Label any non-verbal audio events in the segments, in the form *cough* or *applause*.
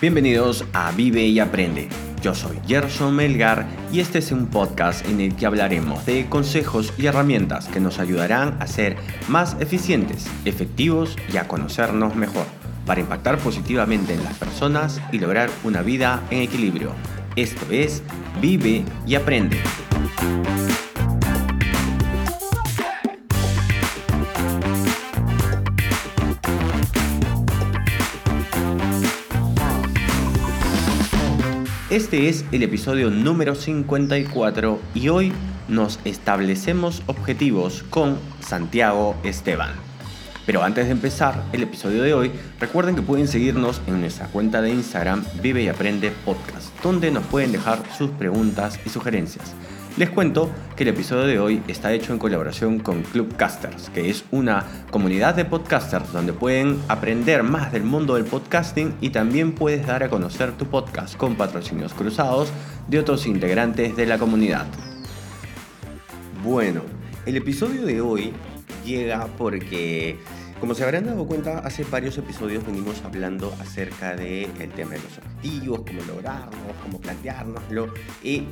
Bienvenidos a Vive y Aprende. Yo soy Gerson Melgar y este es un podcast en el que hablaremos de consejos y herramientas que nos ayudarán a ser más eficientes, efectivos y a conocernos mejor, para impactar positivamente en las personas y lograr una vida en equilibrio. Esto es Vive y Aprende. Este es el episodio número 54 y hoy nos establecemos objetivos con Santiago Esteban. Pero antes de empezar el episodio de hoy, recuerden que pueden seguirnos en nuestra cuenta de Instagram Vive y Aprende Podcast, donde nos pueden dejar sus preguntas y sugerencias. Les cuento que el episodio de hoy está hecho en colaboración con Clubcasters, que es una comunidad de podcasters donde pueden aprender más del mundo del podcasting y también puedes dar a conocer tu podcast con patrocinios cruzados de otros integrantes de la comunidad. Bueno, el episodio de hoy llega porque como se habrán dado cuenta, hace varios episodios venimos hablando acerca del tema de los objetivos, cómo lograrlos, cómo planteárnoslo. y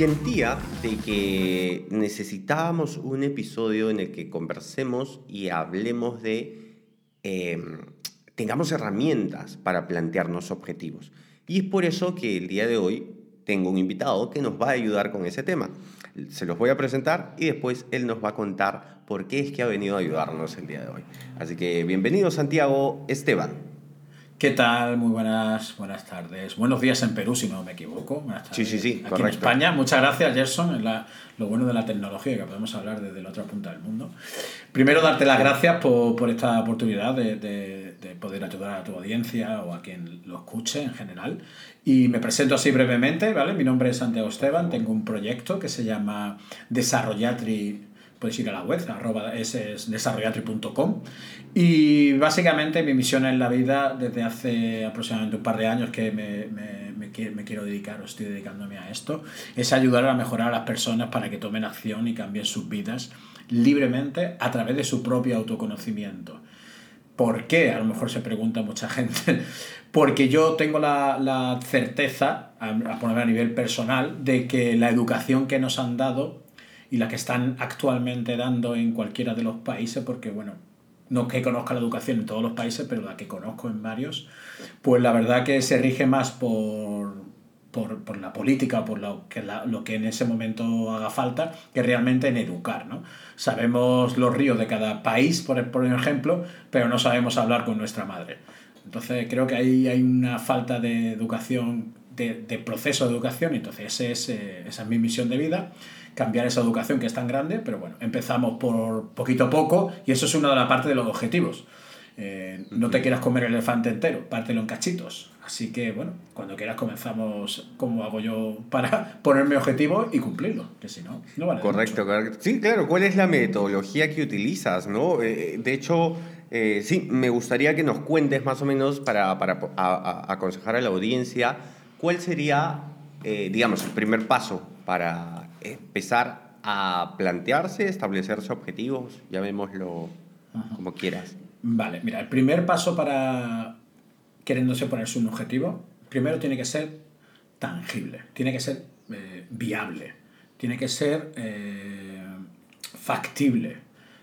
sentía de que necesitábamos un episodio en el que conversemos y hablemos de, em, tengamos herramientas para plantearnos objetivos. Y es por eso que el día de hoy tengo un invitado que nos va a ayudar con ese tema. Se los voy a presentar y después él nos va a contar por qué es que ha venido a ayudarnos el día de hoy. Así que bienvenido Santiago Esteban. ¿Qué tal? Muy buenas, buenas tardes. Buenos días en Perú, si no me equivoco. Sí, sí, sí, Aquí en España. Muchas gracias, Gerson. Es lo bueno de la tecnología, que podemos hablar desde la otra punta del mundo. Primero, darte las gracias por, por esta oportunidad de, de, de, poder ayudar a tu audiencia o a quien lo escuche en general. Y me presento así brevemente, ¿vale? Mi nombre es Santiago Esteban, tengo un proyecto que se llama Desarrollatri puedes ir a la web, arroba es, desarrollatri.com. Y básicamente mi misión en la vida desde hace aproximadamente un par de años que me, me, me, quiero dedicar o estoy dedicándome a esto, es ayudar a mejorar a las personas para que tomen acción y cambien sus vidas libremente a través de su propio autoconocimiento. ¿Por qué? A lo mejor se pregunta mucha gente. *laughs* Porque yo tengo la, la certeza, a, a a nivel personal, de que la educación que nos han dado y la que están actualmente dando en cualquiera de los países, porque bueno, no que conozca la educación en todos los países, pero la que conozco en varios, pues la verdad que se rige más por, por, por la política, por lo que, lo que en ese momento haga falta, que realmente en educar. ¿no? Sabemos los ríos de cada país, por, por ejemplo, pero no sabemos hablar con nuestra madre. Entonces creo que ahí hay una falta de educación, de, de proceso de educación, entonces ese es, eh, esa es mi misión de vida cambiar esa educación que es tan grande, pero bueno, empezamos por poquito a poco y eso es una de las partes de los objetivos. Eh, no te quieras comer el elefante entero, pártelo en cachitos. Así que, bueno, cuando quieras comenzamos como hago yo para *laughs* ponerme objetivo y cumplirlo, que si no, no vale. Correcto, correcto. Sí, claro, ¿cuál es la metodología que utilizas? ¿no? Eh, de hecho, eh, sí, me gustaría que nos cuentes más o menos para, para aconsejar a la audiencia cuál sería, digamos, el primer paso para empezar a plantearse, establecerse objetivos, llamémoslo como quieras. Vale, mira, el primer paso para queriéndose ponerse un objetivo, primero tiene que ser tangible, tiene que ser eh, viable, tiene que ser eh, factible.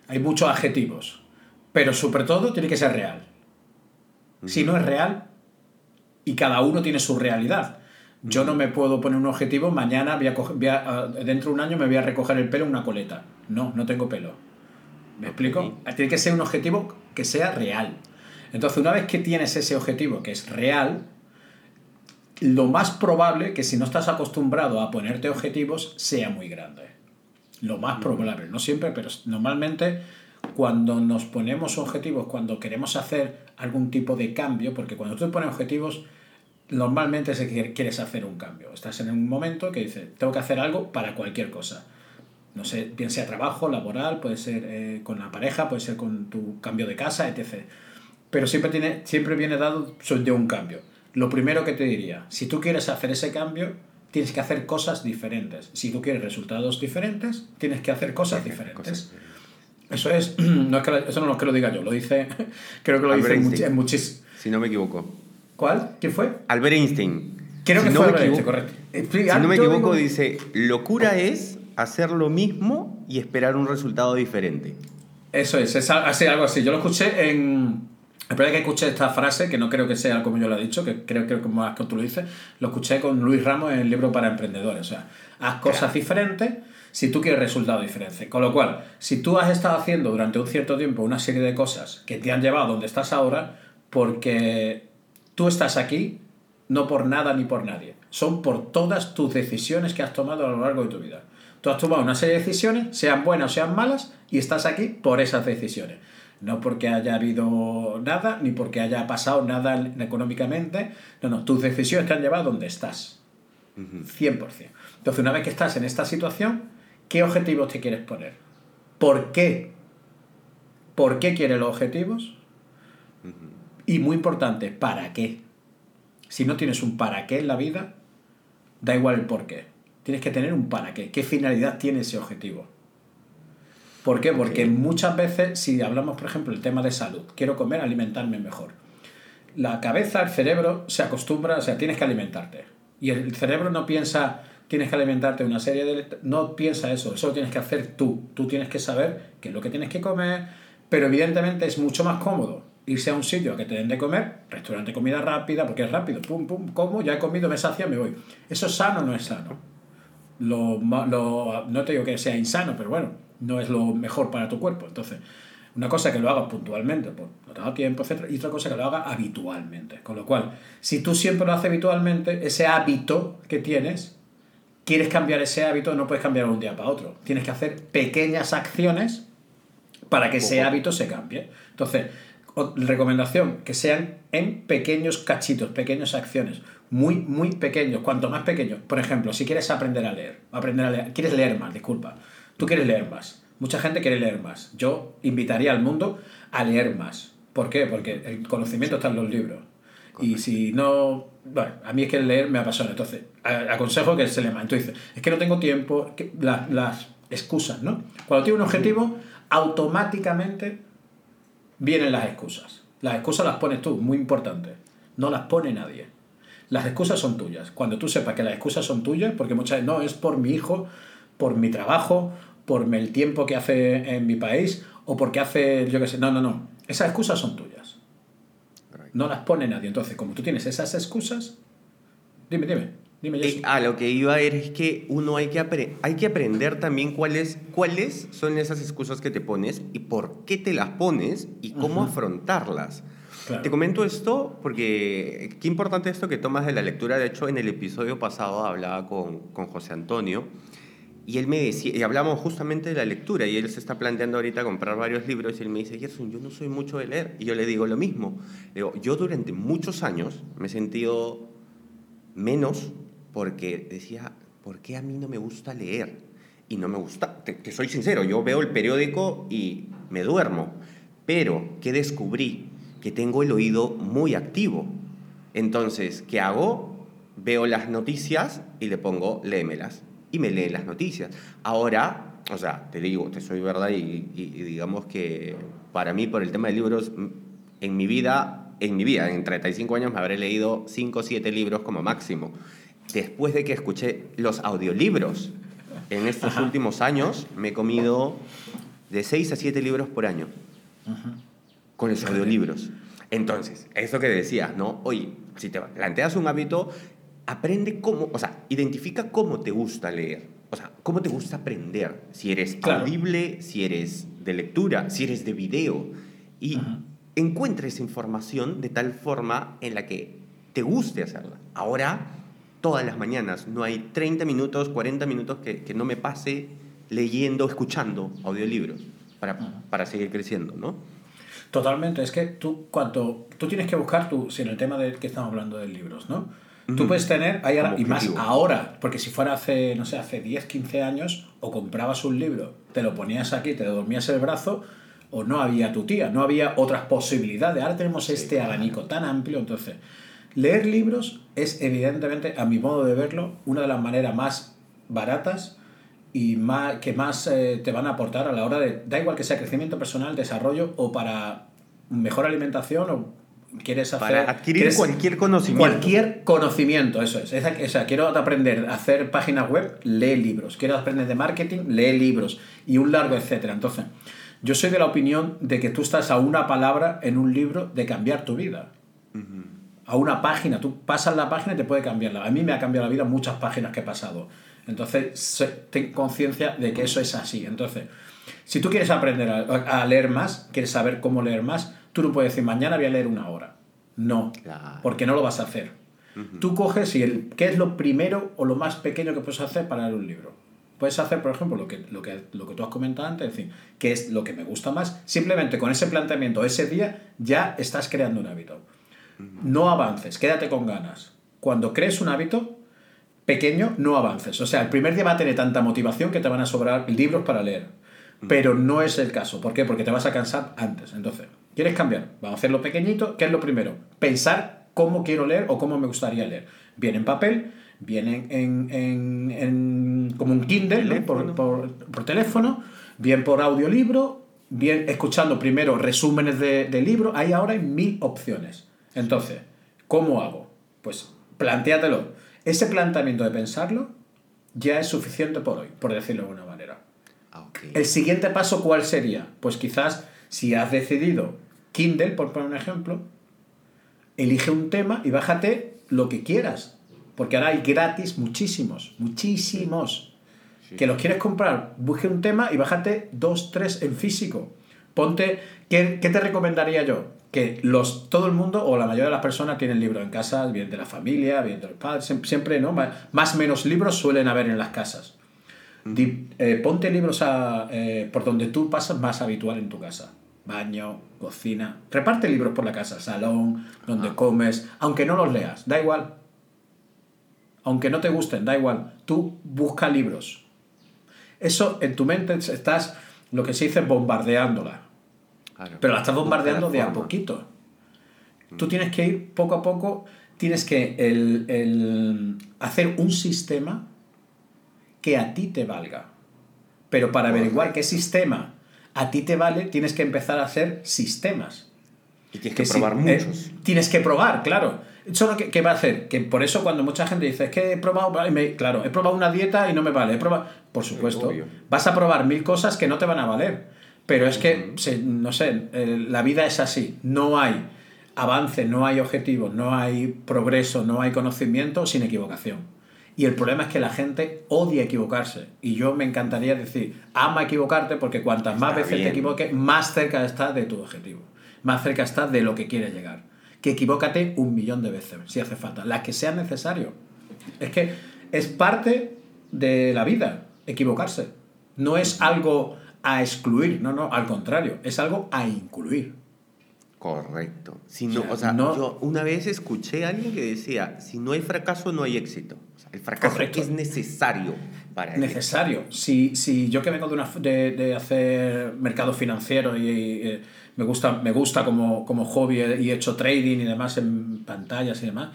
Hay muchos adjetivos, pero sobre todo tiene que ser real. Si no es real, y cada uno tiene su realidad, yo no me puedo poner un objetivo, mañana voy a, ah, dentro de un año me voy a recoger el pelo en una coleta. No, no tengo pelo. ¿Me explico? Tiene que ser un objetivo que sea real. Entonces, una vez que tienes ese objetivo que es real, lo más probable que si no estás acostumbrado a ponerte objetivos sea muy grande. Lo más probable, no siempre, pero normalmente cuando nos ponemos objetivos, cuando queremos hacer algún tipo de cambio, porque cuando tú te pones objetivos, normalmente es que quieres hacer un cambio. Estás en un momento que dices, tengo que hacer algo para cualquier cosa. No sé, bien sea trabajo, laboral, puede ser eh, con la pareja, puede ser con tu cambio de casa, etc. Pero siempre, tiene, siempre viene dado de un cambio. Lo primero que te diría, si tú quieres hacer ese cambio, tienes que hacer cosas diferentes. Si tú quieres resultados diferentes, tienes que hacer cosas diferentes. Eso es, *clears throat* no es que, eso no es que lo diga yo, lo dice, *laughs* creo que lo dice en, muchísimos. Si no me equivoco. ¿Cuál? ¿Quién fue? Albert Einstein. Creo Si que no fue me Albert equivoco- Einstein, correcto. Si Explica- no me equivoco, digo- dice, locura es hacer lo mismo y esperar un resultado diferente. Eso es, es así, algo así. Yo lo escuché en. El problema es que escuché esta frase, que no creo que sea como yo lo he dicho, que creo que como tú lo dices, lo escuché con Luis Ramos en el libro para emprendedores. O sea, haz cosas diferentes si tú quieres resultados diferentes. Con lo cual, si tú has estado haciendo durante un cierto tiempo una serie de cosas que te han llevado a donde estás ahora, porque tú estás aquí no por nada ni por nadie, son por todas tus decisiones que has tomado a lo largo de tu vida. Tú has tomado una serie de decisiones, sean buenas o sean malas, y estás aquí por esas decisiones. No porque haya habido nada, ni porque haya pasado nada económicamente. No, no, tus decisiones te han llevado a donde estás. 100%. Entonces, una vez que estás en esta situación, ¿qué objetivos te quieres poner? ¿Por qué? ¿Por qué quieres los objetivos? Y muy importante, ¿para qué? Si no tienes un para qué en la vida, da igual el por qué. Tienes que tener un para qué. ¿Qué finalidad tiene ese objetivo? ¿Por qué? Porque muchas veces, si hablamos, por ejemplo, el tema de salud, quiero comer, alimentarme mejor. La cabeza, el cerebro se acostumbra, o sea, tienes que alimentarte. Y el cerebro no piensa, tienes que alimentarte una serie de... No piensa eso, eso lo tienes que hacer tú. Tú tienes que saber qué es lo que tienes que comer, pero evidentemente es mucho más cómodo irse a un sitio a que te den de comer, restaurante comida rápida, porque es rápido, pum, pum, como, ya he comido, me sacia, me voy. ¿Eso es sano o no es sano? Lo, no te digo que sea insano, pero bueno, no es lo mejor para tu cuerpo. Entonces, una cosa que lo hagas puntualmente, por no te da tiempo, etc. Y otra cosa que lo haga habitualmente. Con lo cual, si tú siempre lo haces habitualmente, ese hábito que tienes, quieres cambiar ese hábito, no puedes cambiar de un día para otro. Tienes que hacer pequeñas acciones para que ese hábito se cambie. Entonces, recomendación, que sean en pequeños cachitos, pequeñas acciones, muy, muy pequeños, cuanto más pequeños. Por ejemplo, si quieres aprender a leer, aprender a leer, quieres leer más, disculpa, tú quieres leer más, mucha gente quiere leer más. Yo invitaría al mundo a leer más. ¿Por qué? Porque el conocimiento está en los libros. Y si no, bueno, a mí es que leer me apasiona, entonces a- aconsejo que se lea más. Entonces, es que no tengo tiempo, que la- las excusas, ¿no? Cuando tienes un objetivo, automáticamente vienen las excusas. Las excusas las pones tú, muy importante. No las pone nadie. Las excusas son tuyas. Cuando tú sepas que las excusas son tuyas, porque muchas veces no, es por mi hijo, por mi trabajo, por el tiempo que hace en mi país, o porque hace, yo qué sé, no, no, no. Esas excusas son tuyas. No las pone nadie. Entonces, como tú tienes esas excusas, dime, dime, dime, Eh, a lo que iba a ir es que uno hay que, hay que aprender también cuáles, cuáles son esas excusas que te pones y por qué te las pones y cómo Ajá. afrontarlas. Claro. Te comento esto porque qué importante esto que tomas de la lectura. De hecho, en el episodio pasado hablaba con, con José Antonio y él me decía, y hablamos justamente de la lectura y él se está planteando ahorita comprar varios libros y él me dice, Gerson, yo no soy mucho de leer. Y yo le digo lo mismo. Le digo, yo durante muchos años me he sentido menos porque decía, ¿por qué a mí no me gusta leer? Y no me gusta, te, te soy sincero, yo veo el periódico y me duermo, pero que descubrí que tengo el oído muy activo. Entonces, ¿qué hago? Veo las noticias y le pongo léemelas y me lee las noticias. Ahora, o sea, te digo, te soy verdad y, y- y digamos que para mí, por el tema de libros, en mi vida, en mi vida, en 35 años me habré leído 5 o 7 libros como máximo. Después de que escuché los audiolibros, en estos Ajá. últimos años me he comido de 6 a 7 libros por año con los audiolibros. Entonces, eso que decías, ¿no? Oye, si te planteas un hábito, aprende cómo, o sea, identifica cómo te gusta leer. O sea, cómo te gusta aprender. Si eres Claro. audible, si eres de lectura, si eres de video. Y Ajá. encuentra esa información de tal forma en la que te guste hacerla. Ahora, todas las mañanas, no hay 30 minutos, 40 minutos que, que no me pase leyendo, escuchando audiolibros para, para seguir creciendo, ¿no? Totalmente, es que tú cuando tú tienes que buscar tu, si en el tema de que estamos hablando de libros, ¿no? Tú puedes tener, hay ahora- y más ahora, porque si fuera hace, no sé, hace 10, 15 años, o comprabas un libro, te lo ponías aquí, te dormías el brazo, o no había tu tía, no había otras posibilidades. Ahora tenemos este abanico tan amplio, entonces, leer libros es evidentemente, a mi modo de verlo, una de las maneras más baratas y más, que más eh, te van a aportar a la hora de, da igual que sea crecimiento personal, desarrollo o para mejor alimentación o quieres hacer... Para adquirir quieres- cualquier conocimiento. Cualquier conocimiento, eso es. O sea, quiero aprender a hacer páginas web, lee libros. Quiero aprender de marketing, lee libros. Y un largo etcétera. Entonces, yo soy de la opinión de que tú estás a una palabra en un libro de cambiar tu vida. A una página. Tú pasas la página y te puede cambiarla. A mí me ha cambiado la vida muchas páginas que he pasado. Entonces, ten conciencia de que eso es así. Entonces, si tú quieres aprender a, a leer más, quieres saber cómo leer más, tú no puedes decir, mañana voy a leer una hora. No, Claro. porque no lo vas a hacer. Tú coges y el, ¿qué es lo primero o lo más pequeño que puedes hacer para leer un libro? Puedes hacer, por ejemplo, lo que, lo que, lo que tú has comentado antes, es decir, qué es lo que me gusta más. Simplemente con ese planteamiento, ese día, ya estás creando un hábito. No avances, quédate con ganas. Cuando crees un hábito pequeño, no avances. O sea, el primer día va a tener tanta motivación que te van a sobrar libros para leer. Pero no es el caso. ¿Por qué? Porque te vas a cansar antes. Entonces, ¿quieres cambiar? Vamos a hacerlo pequeñito. ¿Qué es lo primero? Pensar cómo quiero leer o cómo me gustaría leer. Bien en papel, bien en, en- en- como un Kindle, ¿no? por, Teléfono. por- por teléfono, bien por audiolibro, bien escuchando primero resúmenes de, de libros. Hay ahora mil opciones. Entonces, ¿cómo hago? Pues plantéatelo. Ese planteamiento de pensarlo ya es suficiente por hoy, por decirlo de alguna manera. Ah. El siguiente paso, ¿cuál sería? Pues quizás si has decidido Kindle, por poner un ejemplo, elige un tema y bájate lo que quieras. Porque ahora hay gratis muchísimos, muchísimos. Que los quieres comprar, busque un tema y bájate dos, tres en físico. Ponte, ¿qué, qué te recomendaría yo? Que los, todo el mundo o la mayoría de las personas tienen libros en casa, bien de la familia, bien de los padres, siempre, ¿no? Más o menos libros suelen haber en las casas. Di- eh, ponte libros a, eh, por donde tú pasas más habitual en tu casa. Baño, cocina. Reparte libros por la casa, salón, donde comes, aunque no los leas, da igual. Aunque no te gusten, da igual. Tú busca libros. Eso en tu mente estás, lo que se dice, bombardeándola. Claro. Pero la estás bombardeando de a poquito. Tú tienes que ir poco a poco, tienes que el, el hacer un sistema que a ti te valga. Pero para averiguar qué sistema a ti te vale, tienes que empezar a hacer sistemas. Y tienes que probar eh, muchos. tienes que probar, claro. ¿Eso lo que, qué va a hacer? Que por eso cuando mucha gente dice, es que he probado, me- claro, he probado una dieta y no me vale, he probado... Por supuesto, vas a probar mil cosas que no te van a valer. Pero es que, se- no sé, eh, la vida es así. No hay avance, no hay objetivo, no hay progreso, no hay conocimiento sin equivocación. Y el problema es que la gente odia equivocarse. Y yo me encantaría decir, ama equivocarte porque cuantas más Está veces te equivoques, más cerca estás de tu objetivo. Más cerca estás de lo que quieres llegar. Que equivócate un millón de veces, si hace falta. Las que sean necesario. Es que es parte de la vida, equivocarse. No es algo a excluir, no, no, al contrario, es algo a incluir. Correcto. Si no, O sea, o sea, no- yo una vez escuché a alguien que decía, si no hay fracaso, no hay éxito. O sea, el fracaso Correcto. es necesario para el Necesario. Si, si yo que vengo de, una, de, de hacer mercado financiero y, eh, me gusta, me gusta como, como hobby y he hecho trading y demás en pantallas y demás,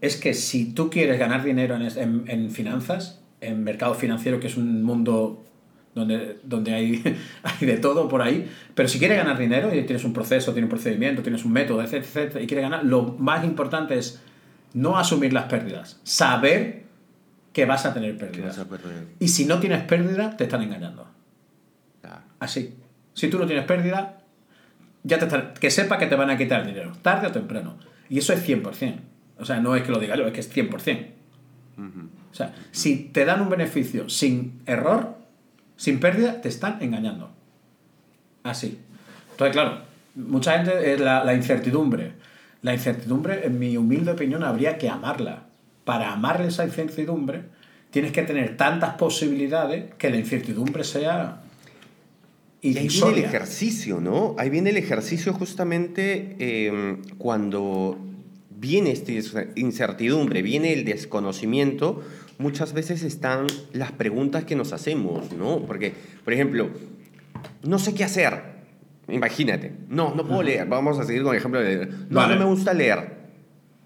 es que si tú quieres ganar dinero en, en, en finanzas, en mercado financiero, que es un mundo donde, donde hay, *laughs* hay de todo por ahí, pero si quieres ganar dinero y tienes un proceso, tienes un procedimiento, tienes un método, etcétera, etcétera, y quieres ganar, lo más importante es no asumir las pérdidas, saber que vas a tener pérdidas. a. Y si no tienes pérdida, te están engañando. Claro. Así. Si tú no tienes pérdida, ya te están- que sepa que te van a quitar dinero, tarde o temprano. Y eso es 100%. O sea, no es que lo diga yo, es que es 100%. O sea, si te dan un beneficio sin error, sin pérdida, te están engañando. Así. Entonces, claro, mucha gente es la, la incertidumbre. La incertidumbre, en mi humilde opinión, habría que amarla. Para amarle esa incertidumbre, tienes que tener tantas posibilidades que la incertidumbre sea Y ahí viene el ejercicio, ¿no? Ahí viene el ejercicio justamente eh, cuando viene esta incertidumbre, viene el desconocimiento, muchas veces están las preguntas que nos hacemos, ¿no? Porque, por ejemplo, no sé qué hacer. Imagínate, no, no puedo leer. Vamos a seguir con el ejemplo de leer. No, Vale. no me gusta leer.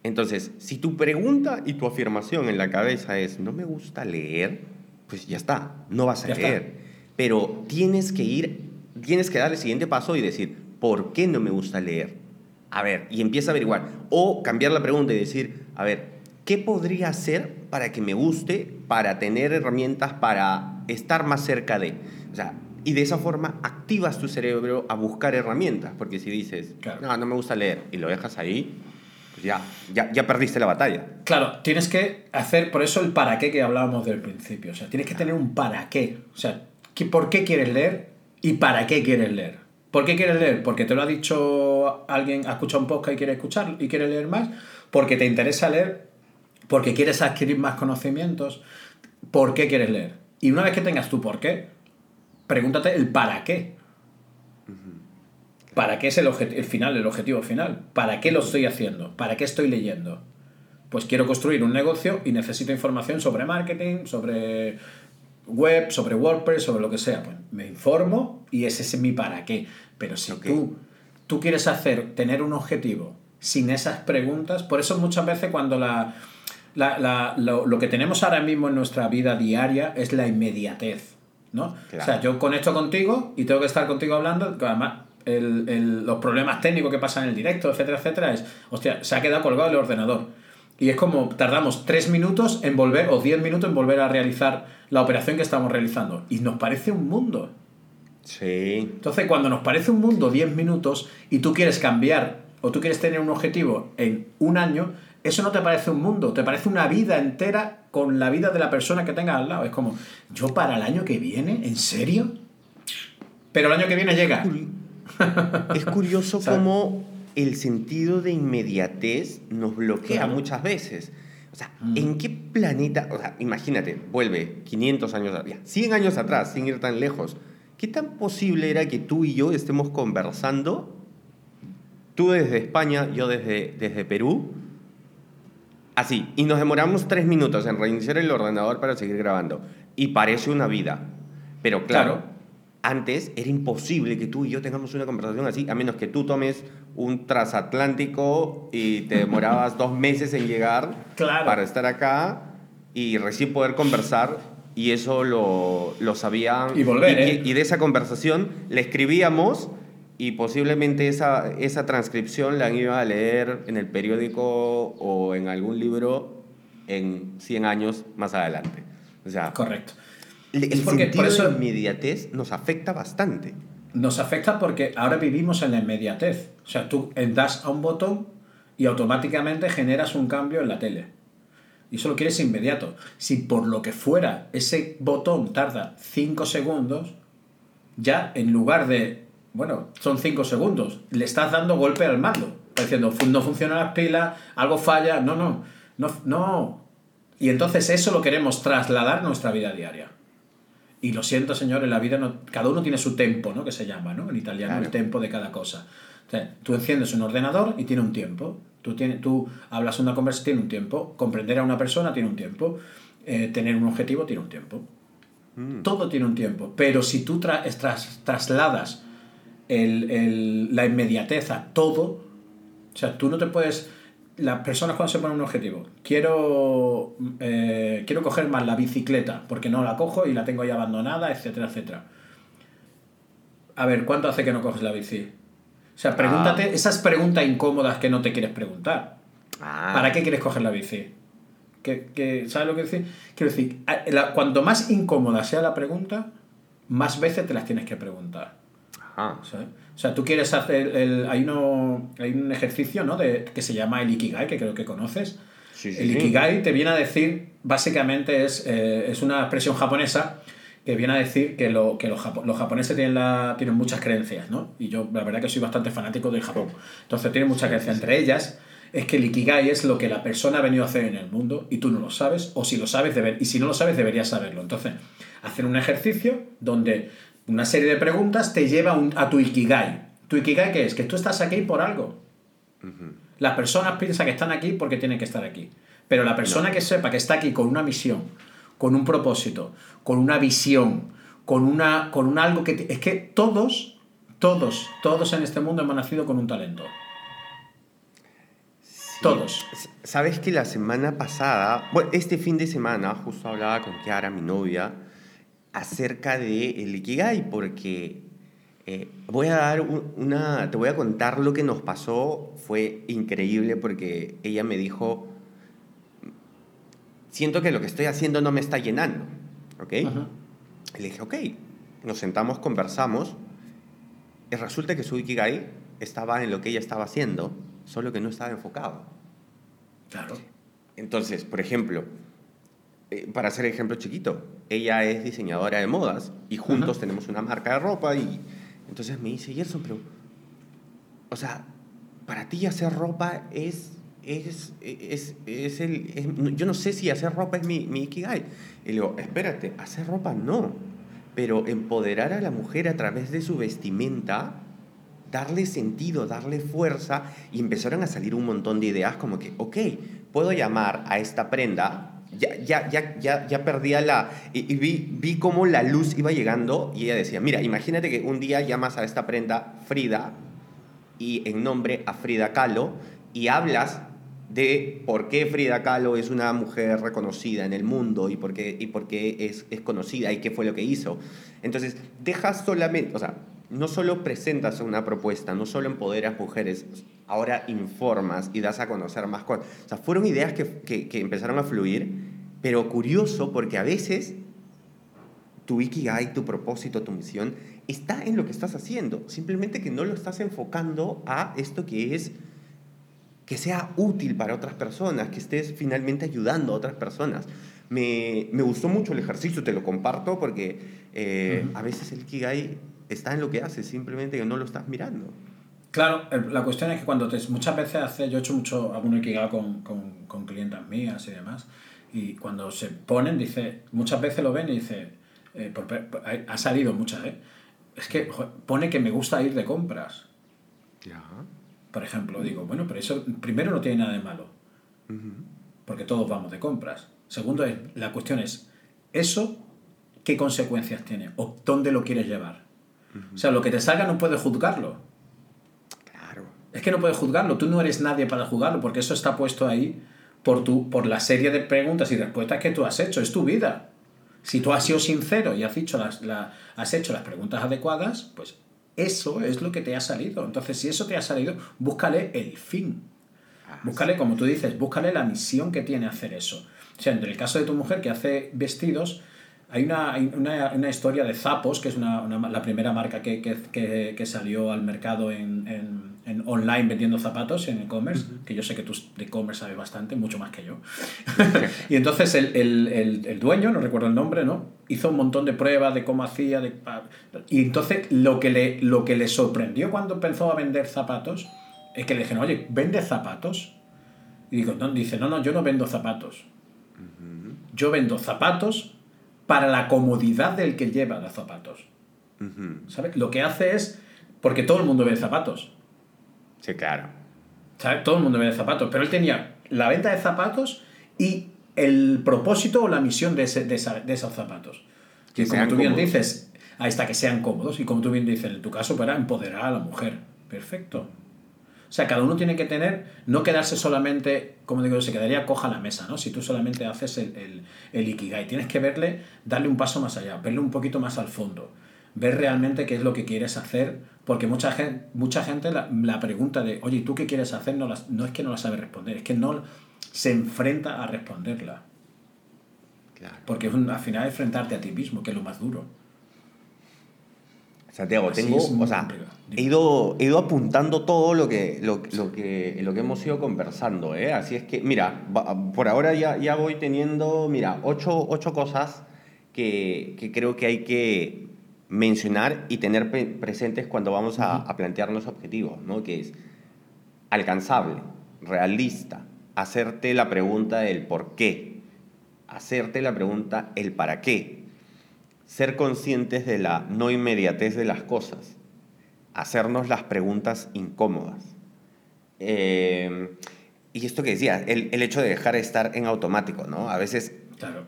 Entonces, si tu pregunta y tu afirmación en la cabeza es no me gusta leer, pues ya está, no vas a Ya está. leer. Pero tienes que ir, tienes que dar el siguiente paso y decir, ¿por qué no me gusta leer? a ver, y empieza a averiguar. O cambiar la pregunta y decir, a ver, ¿qué podría hacer para que me guste, para tener herramientas, para estar más cerca de? O sea, y de esa forma activas tu cerebro a buscar herramientas, porque si dices, no, no me gusta leer, y lo dejas ahí, pues ya, ya, ya perdiste la batalla. Claro, tienes que hacer, por eso el para qué que hablábamos del principio, o sea, tienes que tener un para qué, o sea, ¿por qué quieres leer y para qué quieres leer? ¿Por qué quieres leer? Porque te lo ha dicho alguien, ha escuchado un podcast y quiere escuchar y quiere leer más, porque te interesa leer, porque quieres adquirir más conocimientos, ¿por qué quieres leer? Y una vez que tengas tu por qué, pregúntate el para qué. ¿Para qué es el, el final, el objetivo final? ¿Para qué lo estoy haciendo? ¿Para qué estoy leyendo? Pues quiero construir un negocio y necesito información sobre marketing, sobre web, sobre WordPress, sobre lo que sea. Pues me informo y ese es mi para qué. Pero si tú, tú quieres hacer, tener un objetivo sin esas preguntas, por eso muchas veces cuando la, lo, lo, que tenemos ahora mismo en nuestra vida diaria es la inmediatez. ¿no? O sea, yo conecto contigo y tengo que estar contigo hablando, además el, los problemas técnicos que pasan en el directo, etcétera, etcétera, es, hostia, se ha quedado colgado el ordenador. Y es como tardamos tres minutos en volver, o diez minutos en volver a realizar la operación que estamos realizando. Y nos parece un mundo. Sí. Entonces, cuando nos parece un mundo diez minutos y tú quieres cambiar o tú quieres tener un objetivo en un año, eso no te parece un mundo, te parece una vida entera con la vida de la persona que tengas al lado. Es como, yo para el año que viene, ¿en serio? Pero el año que viene llega. *laughs* Es curioso cómo el sentido de inmediatez nos bloquea muchas veces. O sea, mm. ¿en qué planeta? O sea, imagínate, vuelve 500 años atrás, 100 años atrás, sin ir tan lejos. ¿Qué tan posible era que tú y yo estemos conversando? Tú desde España, yo desde, desde Perú, Así, y nos demoramos tres minutos en reiniciar el ordenador para seguir grabando. Y parece una vida. Pero claro, antes era imposible que tú y yo tengamos una conversación así, a menos que tú tomes un transatlántico y te demorabas *laughs* dos meses en llegar para estar acá y recién poder conversar. Y eso lo, lo sabían. Y volver. ¿eh? y de esa conversación le escribíamos y posiblemente esa, esa transcripción la iba a leer en el periódico o en algún libro en 100 años más adelante. O sea, correcto. El, es porque por eso de inmediatez nos afecta bastante. Nos afecta porque ahora vivimos en la inmediatez. O sea, tú das a un botón y automáticamente generas un cambio en la tele. Y eso lo quieres inmediato. Si por lo que fuera ese botón tarda 5 segundos, ya en lugar de bueno, son 5 segundos. Le estás dando golpe al mando. diciendo, no funciona las pilas, algo falla. No, no, no, no. Y entonces eso lo queremos trasladar a nuestra vida diaria. Y lo siento, señores, la vida no, cada uno tiene su tempo, ¿no? Que se llama, ¿no? En italiano, el tempo de cada cosa. tú enciendes un ordenador y tiene un tiempo. Tú, tienes, tú hablas una conversación, tiene un tiempo. Comprender a una persona tiene un tiempo. Eh, tener un objetivo tiene un tiempo. Mm. Todo tiene un tiempo. Pero si tú trasladas el, la inmediatez a todo. O sea, tú no te puedes... Las personas cuando se ponen un objetivo, quiero, eh, quiero coger más la bicicleta porque no la cojo y la tengo ya abandonada, etcétera, etcétera. A ver, ¿cuánto hace que no coges la bici? O sea, pregúntate ah. esas preguntas incómodas que no te quieres preguntar. Ah. ¿Para qué quieres coger la bici? ¿Que, sabes lo que decir? Quiero decir, cuanto más incómoda sea la pregunta, más veces te las tienes que preguntar. O sea, tú quieres hacer. El, hay, uno, hay un ejercicio ¿no? de, que se llama el Ikigai, que creo que conoces. el Ikigai te viene a decir, básicamente es, eh, es una expresión japonesa que viene a decir que, lo, que los, los japoneses tienen, la, tienen muchas creencias, ¿no? Y yo, la verdad, que soy bastante fanático del Japón. Entonces, tienen muchas creencias. Entre ellas, es que el Ikigai es lo que la persona ha venido a hacer en el mundo y tú no lo sabes, o si lo sabes, deber, y si no lo sabes, deberías saberlo. Entonces, hacer un ejercicio donde una serie de preguntas te lleva a tu Ikigai. ¿Tu Ikigai qué es? Que tú estás aquí por algo. Las personas piensan que están aquí porque tienen que estar aquí. Pero la persona que sepa que está aquí con una misión, con un propósito, con una visión, con, una, con un algo que... Es que todos, todos, todos en este mundo hemos nacido con un talento. Todos. Sabes que la semana pasada, bueno, este fin de semana, justo hablaba con Kiara, mi novia, acerca del el Ikigai, porque Eh, voy a dar una, te voy a contar lo que nos pasó, fue increíble porque ella me dijo, siento que lo que estoy haciendo no me está llenando, ¿ok? Le dije, ok, nos sentamos, conversamos, y resulta que su Ikigai estaba en lo que ella estaba haciendo, solo que no estaba enfocado. Claro. Entonces, por ejemplo, para hacer ejemplo chiquito, ella es diseñadora de modas y juntos tenemos una marca de ropa y entonces me dice, Gerson, pero, o sea, para ti hacer ropa es, es, es, es el, yo no sé si hacer ropa es mi, mi Ikigai. Y le digo, espérate, hacer ropa no, pero empoderar a la mujer a través de su vestimenta darle sentido, darle fuerza, y empezaron a salir un montón de ideas como que, ok, puedo llamar a esta prenda ya, ya, ya, ya, ya perdía la... Y, vi, vi cómo la luz iba llegando y ella decía, mira, imagínate que un día llamas a esta prenda Frida y en nombre a Frida Kahlo y hablas de por qué Frida Kahlo es una mujer reconocida en el mundo y por qué, y por qué es, es conocida y qué fue lo que hizo. Entonces, dejas solamente, o no solo presentas una propuesta, no solo empoderas mujeres, ahora informas y das a conocer más cosas. O sea, fueron ideas que, que, empezaron a fluir, pero curioso porque a veces tu Ikigai, tu propósito, tu misión, está en lo que estás haciendo. Simplemente que no lo estás enfocando a esto que es que sea útil para otras personas, que estés finalmente ayudando a otras personas. Me, me gustó mucho el ejercicio, te lo comparto, porque eh, a veces el Ikigai está en lo que haces, simplemente que no lo estás mirando. Claro, la cuestión es que cuando te, muchas veces hace, yo he hecho mucho algún Ikigai con, con, con clientas mías y demás, y cuando se ponen, dice, muchas veces lo ven y dice, eh, ha salido muchas, ¿eh? Es que pone que me gusta ir de compras. Ya. Por ejemplo, digo, bueno, pero eso primero no tiene nada de malo, porque todos vamos de compras. Segundo, es, la cuestión es, ¿eso qué consecuencias tiene? ¿O dónde lo quieres llevar? O sea, lo que te salga no puedes juzgarlo. Claro. Es que no puedes juzgarlo, tú no eres nadie para juzgarlo, porque eso está puesto ahí por, tu, por la serie de preguntas y respuestas que tú has hecho, es tu vida. Si tú has sido sincero y has, dicho las, has hecho las preguntas adecuadas, pues eso es lo que te ha salido. Entonces, si eso te ha salido, búscale el fin. Ah, búscale, como tú dices, búscale la misión que tiene hacer eso. O sea, en el caso de tu mujer que hace vestidos, hay una, una, una, historia de Zapos, que es una, la primera marca que, que, que, salió al mercado en, en, en online vendiendo zapatos en e-commerce, que yo sé que tú de e-commerce sabes bastante, mucho más que yo. *laughs* *laughs* y entonces el, el, el, dueño, no recuerdo el nombre, ¿no? hizo un montón de pruebas de cómo hacía. De, y entonces lo que, le, lo que le sorprendió cuando empezó a vender zapatos es que le dijeron, oye, ¿vende zapatos? Y digo, no, dice, no, no, yo no vendo zapatos. Yo vendo zapatos para la comodidad del que lleva los zapatos. ¿Sabes? Lo que hace es. Porque todo el mundo ve zapatos. Sí, claro. ¿Sabes? Todo el mundo ve zapatos. Pero él tenía la venta de zapatos y el propósito o la misión de, ese, de, esos zapatos. Que como tú bien dices, ahí está, que sean cómodos. Y como tú bien dices, en tu caso, para empoderar a la mujer. Perfecto. O sea, cada uno tiene que tener, no quedarse solamente, como digo, se quedaría coja la mesa, ¿no? Si tú solamente haces el, el, el Ikigai, tienes que verle, darle un paso más allá, verle un poquito más al fondo, ver realmente qué es lo que quieres hacer, porque mucha gente, mucha gente la, la pregunta de, oye, ¿tú qué quieres hacer? No, no es que no la sabe responder, es que no se enfrenta a responderla. Claro. Porque al final es enfrentarte a ti mismo, que es lo más duro. Santiago, tengo, o sea, he ido, he ido apuntando todo lo que, lo, lo, que, lo que hemos ido conversando, ¿eh? Así es que, mira, por ahora ya, ya voy teniendo, mira, ocho, ocho cosas que, que, creo que hay que mencionar y tener presentes cuando vamos a, a plantearnos objetivos, ¿no? Que es alcanzable, realista, hacerte la pregunta del por qué, hacerte la pregunta el para qué, ser conscientes de la no inmediatez de las cosas, hacernos las preguntas incómodas. Eh, y esto que decía, el, el, hecho de dejar de estar en automático, ¿no? A veces claro.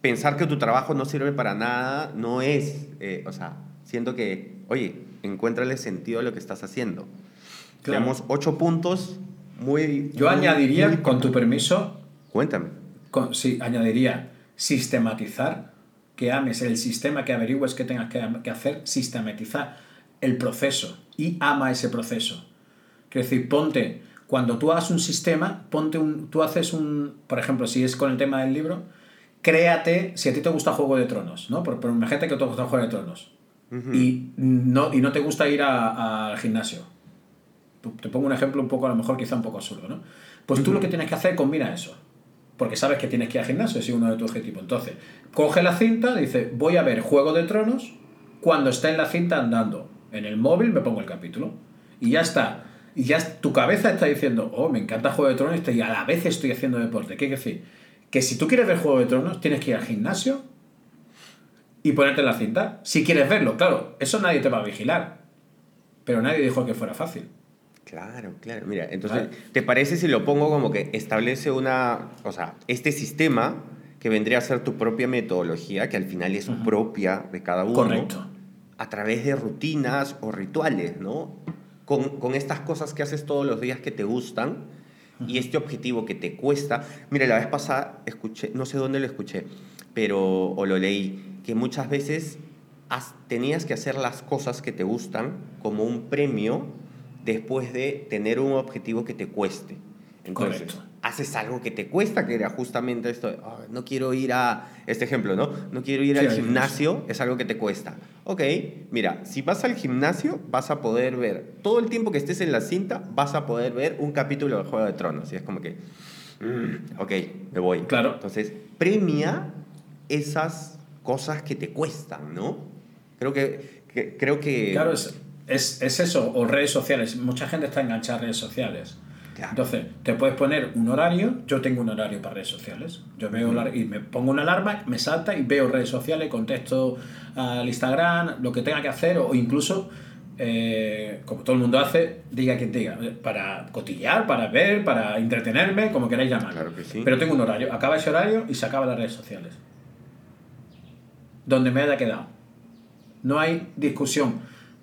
pensar que tu trabajo no sirve para nada no es, eh, o sea, siento que, oye, encuéntrale sentido a lo que estás haciendo. Tenemos ocho puntos muy... Yo añadiría, con tu permiso... Cuéntame. Con, sí, añadiría sistematizar que ames el sistema, que averigües qué tengas que, que hacer, sistematizar el proceso y ama ese proceso. Quiero decir, ponte, cuando tú hagas un sistema, ponte un, tú haces un, por ejemplo, si es con el tema del libro, créate, si a ti te gusta Juego de Tronos, ¿no? Por, por imagínate que te gusta Juego de Tronos y, no, y no te gusta ir al gimnasio. Te pongo un ejemplo un poco, a lo mejor quizá un poco absurdo, ¿no? Pues tú lo que tienes que hacer, combina eso. Porque sabes que tienes que ir al gimnasio, es uno de tus objetivos. Entonces, coge la cinta, dice, voy a ver Juego de Tronos cuando está en la cinta andando. En el móvil me pongo el capítulo. Y ya está. Y ya tu cabeza está diciendo, oh, me encanta Juego de Tronos y a la vez estoy haciendo deporte. ¿Qué quiere decir? Que si tú quieres ver Juego de Tronos, tienes que ir al gimnasio y ponerte la cinta. Si quieres verlo, claro, eso nadie te va a vigilar. Pero nadie dijo que fuera fácil. Claro, claro. Mira, entonces, ¿te parece si lo pongo como que establece una, o sea, este sistema que vendría a ser tu propia metodología, que al final es propia de cada uno? Correcto. A través de rutinas o rituales, ¿no? Con, con estas cosas que haces todos los días que te gustan y este objetivo que te cuesta. Mira, la vez pasada escuché, no sé dónde lo escuché, pero, o lo leí, que muchas veces tenías que hacer las cosas que te gustan como un premio después de tener un objetivo que te cueste. Entonces, haces algo que te cuesta, que era justamente esto, no quiero ir a, este ejemplo, ¿no? No quiero ir al gimnasio, es algo que te cuesta. Ok, mira, si vas al gimnasio, vas a poder ver, todo el tiempo que estés en la cinta, vas a poder ver un capítulo de Juego de Tronos. Y es como que, mm, ok, me voy. Claro. Entonces, premia esas cosas que te cuestan, ¿no? Creo que... creo que claro, es, es, es, eso, o redes sociales. Mucha gente está enganchada a redes sociales. Entonces, te puedes poner un horario. Yo tengo un horario para redes sociales. Yo veo y me pongo una alarma, me salta y veo redes sociales, contesto al Instagram, lo que tenga que hacer, o incluso, eh, como todo el mundo hace, diga quien diga, para cotillear, para ver, para entretenerme, como queráis llamar. Claro que sí. Pero tengo un horario. Acaba ese horario y se acaba las redes sociales donde me haya quedado. No hay discusión.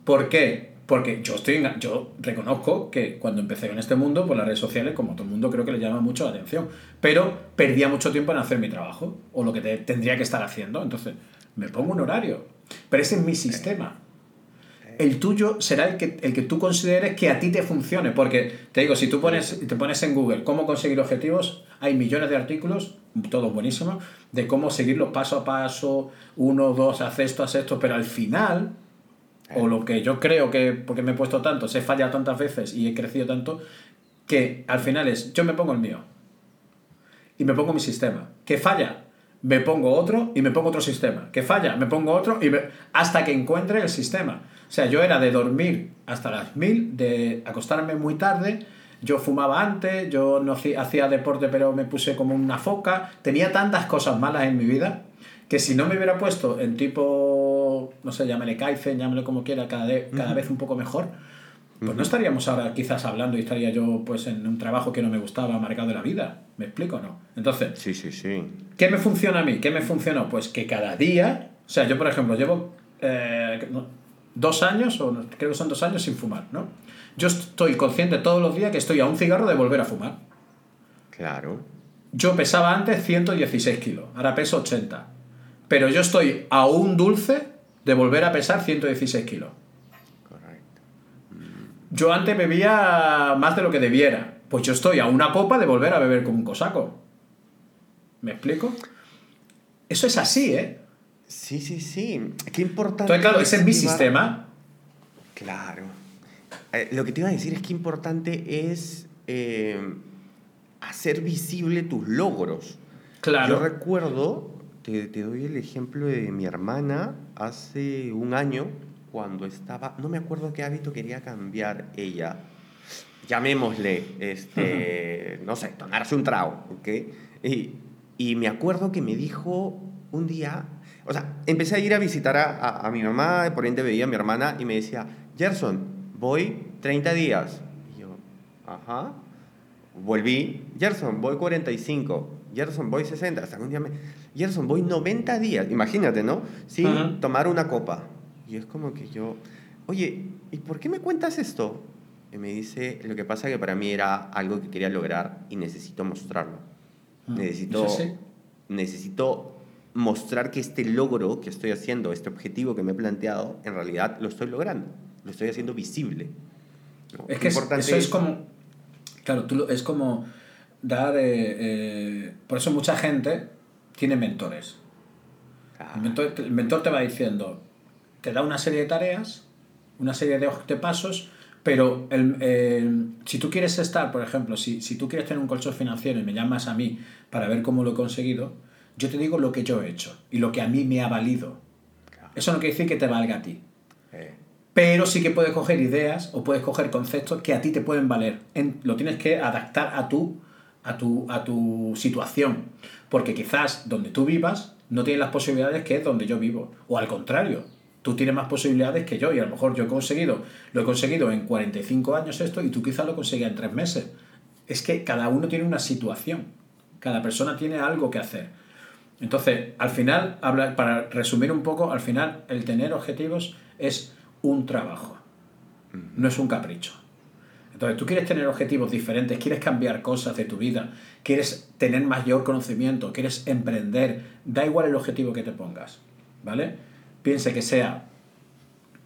¿Por qué? Porque yo, estoy, yo reconozco que cuando empecé en este mundo, por las redes sociales, como todo el mundo, creo que le llama mucho la atención. Pero perdía mucho tiempo en hacer mi trabajo, o lo que tendría que estar haciendo. Entonces, me pongo un horario. Pero ese es mi sistema. El tuyo será el que, el que tú consideres que a ti te funcione. Porque, te digo, si tú pones, te pones en Google cómo conseguir objetivos, hay millones de artículos todo buenísimo, de cómo seguirlo paso a paso, uno, dos, haz esto, haz esto, pero al final, o lo que yo creo que, porque me he puesto tanto, se he fallado tantas veces y he crecido tanto, que al final es, yo me pongo el mío y me pongo mi sistema. ¿Qué falla? Me pongo otro y me pongo otro sistema. ¿Qué falla? Me pongo otro y hasta que encuentre el sistema. O sea, yo era de dormir hasta las mil, de acostarme muy tarde, yo fumaba antes, yo no hacía deporte pero me puse como una foca, tenía tantas cosas malas en mi vida que si no me hubiera puesto en tipo, no sé, llámale Kaizen, llámale como quiera, cada, cada vez un poco mejor, pues no estaríamos ahora quizás hablando y estaría yo pues en un trabajo que no me gustaba, marcado de la vida. ¿Me explico o no? Entonces, sí, sí, sí. ¿qué me funciona a mí? ¿Qué me funcionó? Pues que cada día, o sea, yo por ejemplo llevo eh, dos años, o creo que son dos años sin fumar, ¿no? Yo estoy consciente todos los días que estoy a un cigarro de volver a fumar. Claro. Yo pesaba antes 116 kilos, ahora peso 80. Pero yo estoy a un dulce de volver a pesar 116 kilos. Correcto. Yo antes bebía más de lo que debiera. Pues yo estoy a una copa de volver a beber como un cosaco. ¿Me explico? Eso es así, ¿eh? Sí, sí, sí. Qué importante. Entonces, claro, ese es mi sistema. Claro. Eh, lo que te iba a decir es que importante es eh, hacer visible tus logros. Claro. Yo recuerdo, te, te, doy el ejemplo de mi hermana hace un año, cuando estaba, no me acuerdo qué hábito quería cambiar ella. Llamémosle, este, no sé, tomarse un trago, ¿ok? Y, y me acuerdo que me dijo un día, o sea, empecé a ir a visitar a, a, a mi mamá, por ende veía a mi hermana y me decía, Gerson, voy 30 días. Y yo, ajá. Volví, Gerson, voy 45. Gerson, voy 60. Hasta un día me. Gerson, voy 90 días. Imagínate, ¿no? Sin tomar una copa. Y es como que yo, oye, ¿y por qué me cuentas esto? Y me dice, lo que pasa es que para mí era algo que quería lograr y necesito mostrarlo. Necesito, necesito mostrar que este logro que estoy haciendo, este objetivo que me he planteado, en realidad lo estoy logrando, lo estoy haciendo visible. ¿no? Es que es- eso es como. Claro, tú es como dar. eh, eh, por eso mucha gente tiene mentores. Ah, El mentor, el mentor te va diciendo, te da una serie de tareas, una serie de, de pasos, pero el, el- si tú quieres estar, por ejemplo, si, si tú quieres tener un colchón financiero y me llamas a mí para ver cómo lo he conseguido, yo te digo lo que yo he hecho y lo que a mí me ha valido. claro. Eso no quiere decir que te valga a ti. Eh, Pero sí que puedes coger ideas o puedes coger conceptos que a ti te pueden valer. En- lo tienes que adaptar a tu, a, tu, a tu situación. Porque quizás donde tú vivas no tienes las posibilidades que es donde yo vivo. O al contrario, tú tienes más posibilidades que yo y a lo mejor yo he conseguido, lo he conseguido en 45 años esto y tú quizás lo conseguías en 3 meses. Es que cada uno tiene una situación. Cada persona tiene algo que hacer. Entonces, al final, para resumir un poco, al final el tener objetivos es un trabajo, no es un capricho. Entonces, tú quieres tener objetivos diferentes, quieres cambiar cosas de tu vida, quieres tener mayor conocimiento, quieres emprender, da igual el objetivo que te pongas, ¿vale? Piense que sea,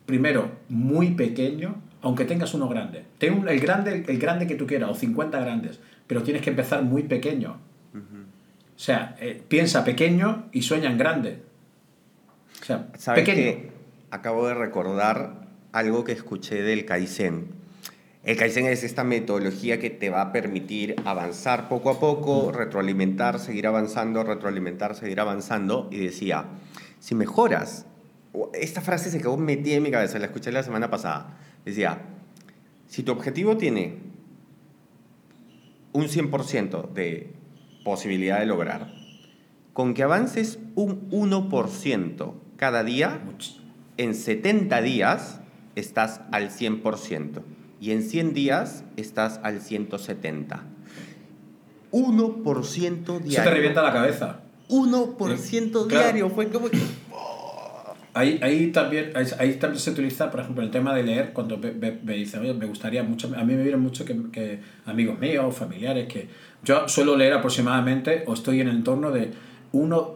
primero, muy pequeño, aunque tengas uno grande. Ten un- el, grande, el grande que tú quieras, o 50 grandes, pero tienes que empezar muy pequeño. O sea, eh, piensa pequeño y sueña en grande. O sea, ¿Sabes pequeño. que Acabo de recordar algo que escuché del Kaizen. El Kaizen es esta metodología que te va a permitir avanzar poco a poco, retroalimentar, seguir avanzando, retroalimentar, seguir avanzando. Y decía, si mejoras, esta frase se quedó metida en mi cabeza, la escuché la semana pasada. Decía, si tu objetivo tiene un 100% de posibilidad de lograr, con que avances un 1% cada día, en 70 días estás al 100% y en 100 días estás al 170. 1% diario. Eso te revienta la cabeza. 1% Claro. diario. Fue como que... Ahí, ahí, también, ahí, ahí también se utiliza, por ejemplo, el tema de leer, cuando me, me, me dicen, oye, me gustaría mucho, a mí me vienen mucho que, que amigos míos, familiares, que yo suelo leer aproximadamente, o estoy en el entorno de uno,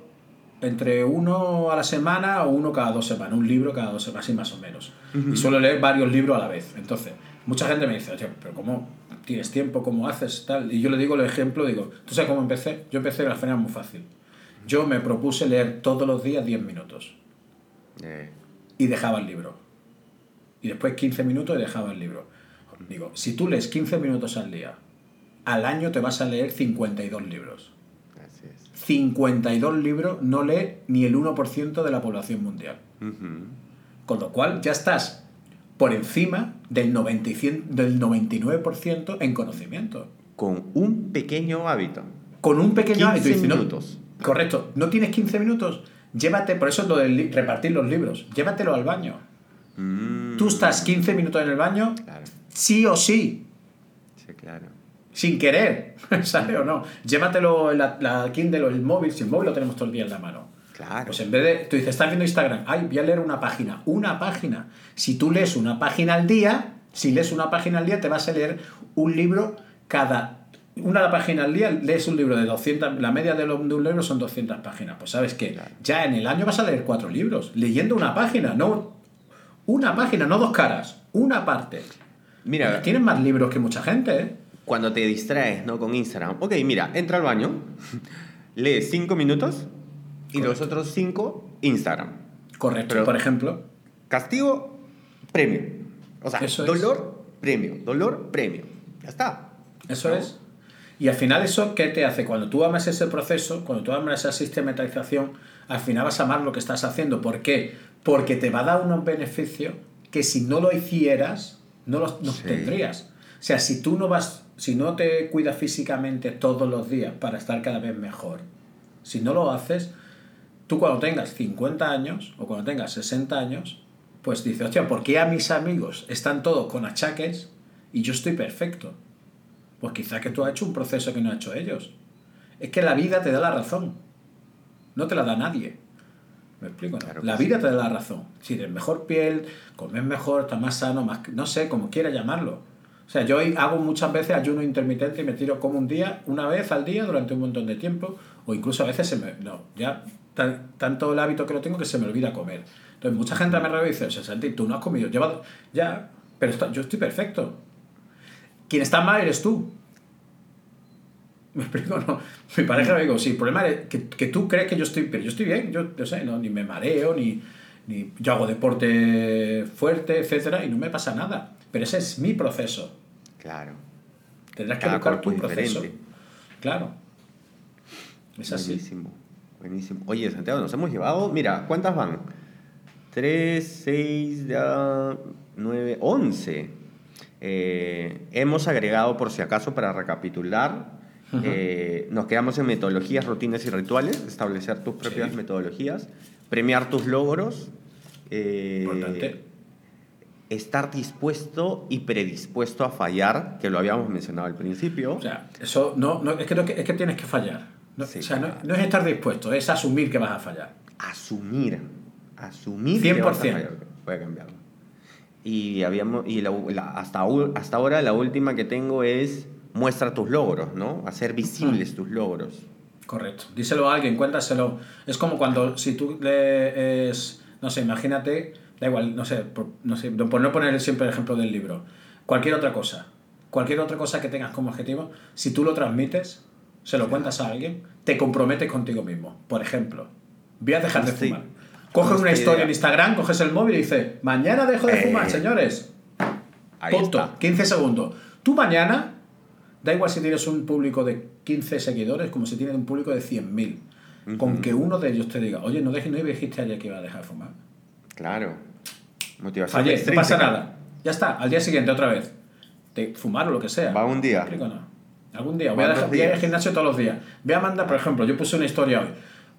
entre uno a la semana o uno cada dos semanas, un libro cada dos semanas, así más o menos. Y suelo leer varios libros a la vez. Entonces, mucha gente me dice, oye, pero ¿cómo tienes tiempo? ¿Cómo haces? Tal? Y yo le digo el ejemplo, digo, ¿tú sabes cómo empecé? Yo empecé de la manera muy fácil. Yo me propuse leer todos los días 10 minutos Eh, y dejaba el libro. Y después 15 minutos y dejaba el libro. Digo, si tú lees 15 minutos al día, al año te vas a leer 52 libros. así es. 52 libros no lee ni el 1% de la población mundial. Con lo cual ya estás por encima del, 90 y cien- del 99% en conocimiento. Con un pequeño hábito. Con un pequeño 15 hábito. No- minutos. correcto. ¿No tienes 15 minutos? Llévate, por eso es lo de repartir los libros. Llévatelo al baño. Mm, Tú estás 15 minutos en el baño, Claro, sí o sí. sí, claro. sin querer, *laughs* ¿sabes o no? Llévatelo en la, la Kindle o el móvil, si el móvil lo tenemos todo el día en la mano. Claro. Pues en vez de, tú dices, estás viendo Instagram, ay, voy a leer una página, una página. Si tú lees una página al día, si lees una página al día, te vas a leer un libro cada, una página al día, lees un libro de 200, la media de, un libro son 200 páginas. Pues sabes que Claro. ya en el año vas a leer cuatro libros, leyendo una página, no una página, no dos caras, una parte. Mira, Tienes más libros que mucha gente, ¿eh? cuando te distraes ¿no? con Instagram, ok, mira, entra al baño, *laughs* lee 5 minutos y los otros 5 Instagram. Correcto, Pero- por ejemplo. Castigo, premio. O sea, Eso es. dolor, premio. Dolor, premio. Ya está. Eso ¿No? es. Y al final eso, ¿qué te hace? Cuando tú amas ese proceso, cuando tú amas esa sistematización, al final vas a amar lo que estás haciendo. ¿Por qué? Porque te va a dar unos beneficios que si no lo hicieras, no los no Sí. tendrías. O sea, si tú no vas, si no te cuidas físicamente todos los días para estar cada vez mejor, si no lo haces, tú cuando tengas 50 años o cuando tengas 60 años, pues dices, hostia, ¿por qué a mis amigos están todos con achaques y yo estoy perfecto? Pues quizá que tú has hecho un proceso que no han hecho ellos. Es que la vida te da la razón. No te la da nadie. ¿Me explico? no? Claro que la sí. vida te da la razón. Si tienes mejor piel, comes mejor, estás más sano, más, no sé, como quieras llamarlo. O sea, yo hago muchas veces ayuno intermitente y me tiro como un día, una vez al día durante un montón de tiempo, o incluso a veces se me, no, ya tanto el hábito que lo tengo que se me olvida comer. Entonces, mucha gente me y dice, o sea, Santi, tú no has comido, lleva, ya, pero yo estoy perfecto. Quien está mal eres tú. ¿Me explico? No. *laughs* Mi pareja me digo, sí, el problema es que, que, tú crees que yo estoy, pero yo estoy bien, yo no sé, no, ni me mareo, ni, ni yo hago deporte fuerte, etcétera, y no me pasa nada. Pero ese es mi proceso. Claro. Tendrás que buscar tu proceso. Claro. Es así. Buenísimo. Oye, Santiago, nos hemos llevado, mira, ¿cuántas van? 3, 6, 9, 11. hemos agregado, por si acaso, para recapitular, eh, nos quedamos en metodologías, rutinas y rituales, establecer tus propias metodologías, premiar tus logros. Eh, Importante. Estar dispuesto y predispuesto a fallar, que lo habíamos mencionado al principio. O sea, eso no, no es, que, es que tienes que fallar. No, o sea, no, es estar dispuesto, es asumir que vas a fallar. Asumir. Asumir 100%. que vas a fallar. Voy a cambiarlo. Y, habíamos, y hasta, hasta ahora la última que tengo es muestra tus logros, ¿no? Hacer visibles tus logros. Correcto. Díselo a alguien, cuéntaselo. Es como cuando si tú lees, no sé, imagínate, da igual, no sé, por, no sé, por no poner siempre el ejemplo del libro, cualquier otra cosa, cualquier otra cosa que tengas como objetivo, si tú lo transmites, se lo cuentas a alguien, te comprometes contigo mismo. Por ejemplo, voy a dejar de fumar. Coges una historia en Instagram, coges el móvil y dices, mañana dejo de fumar, eh, señores. Punto. 15 segundos. Tú mañana, da igual si tienes un público de 15 seguidores como si tienes un público de 100.000. Con que uno de ellos te diga, oye, no, dejes, no dijiste ayer que iba a dejar de fumar. Claro. Motivación. no pasa nada. Ya está, al día siguiente otra vez. De fumar o lo que sea. Va un día. no? Algún día. Voy a, dejar, ir al gimnasio todos los días. Voy a mandar, por ejemplo, yo puse una historia hoy.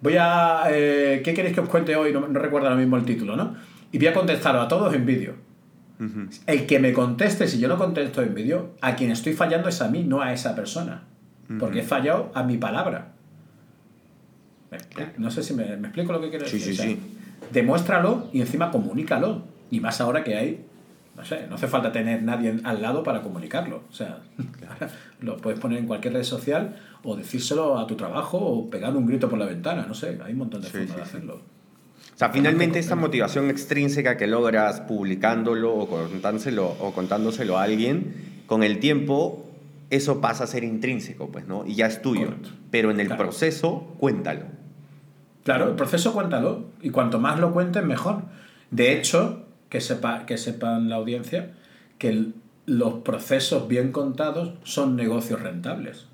Voy a. Eh, ¿Qué queréis que os cuente hoy? No, recuerdo ahora mismo el título, ¿no? Y voy a contestar a todos en vídeo. El que me conteste, si yo no contesto en vídeo, a quien estoy fallando es a mí, no a esa persona. Porque he fallado a mi palabra. No sé si me, explico lo que quiero decir. Sí, sí. Demuéstralo y encima comunícalo. Y más ahora que hay no sé, no hace falta tener nadie al lado para comunicarlo. O sea, *laughs* lo puedes poner en cualquier red social o decírselo a tu trabajo o pegar un grito por la ventana. No sé, hay un montón de formas de hacerlo. O sea, finalmente esta motivación extrínseca que logras publicándolo o contándoselo, o contándoselo a alguien, con el tiempo eso pasa a ser intrínseco, pues, ¿no? Y ya es tuyo. Pero en el proceso, cuéntalo. Claro, el proceso cuéntalo. Y cuanto más lo cuentes, mejor. De hecho, que, sepa, que sepan la audiencia que los procesos bien contados son negocios rentables.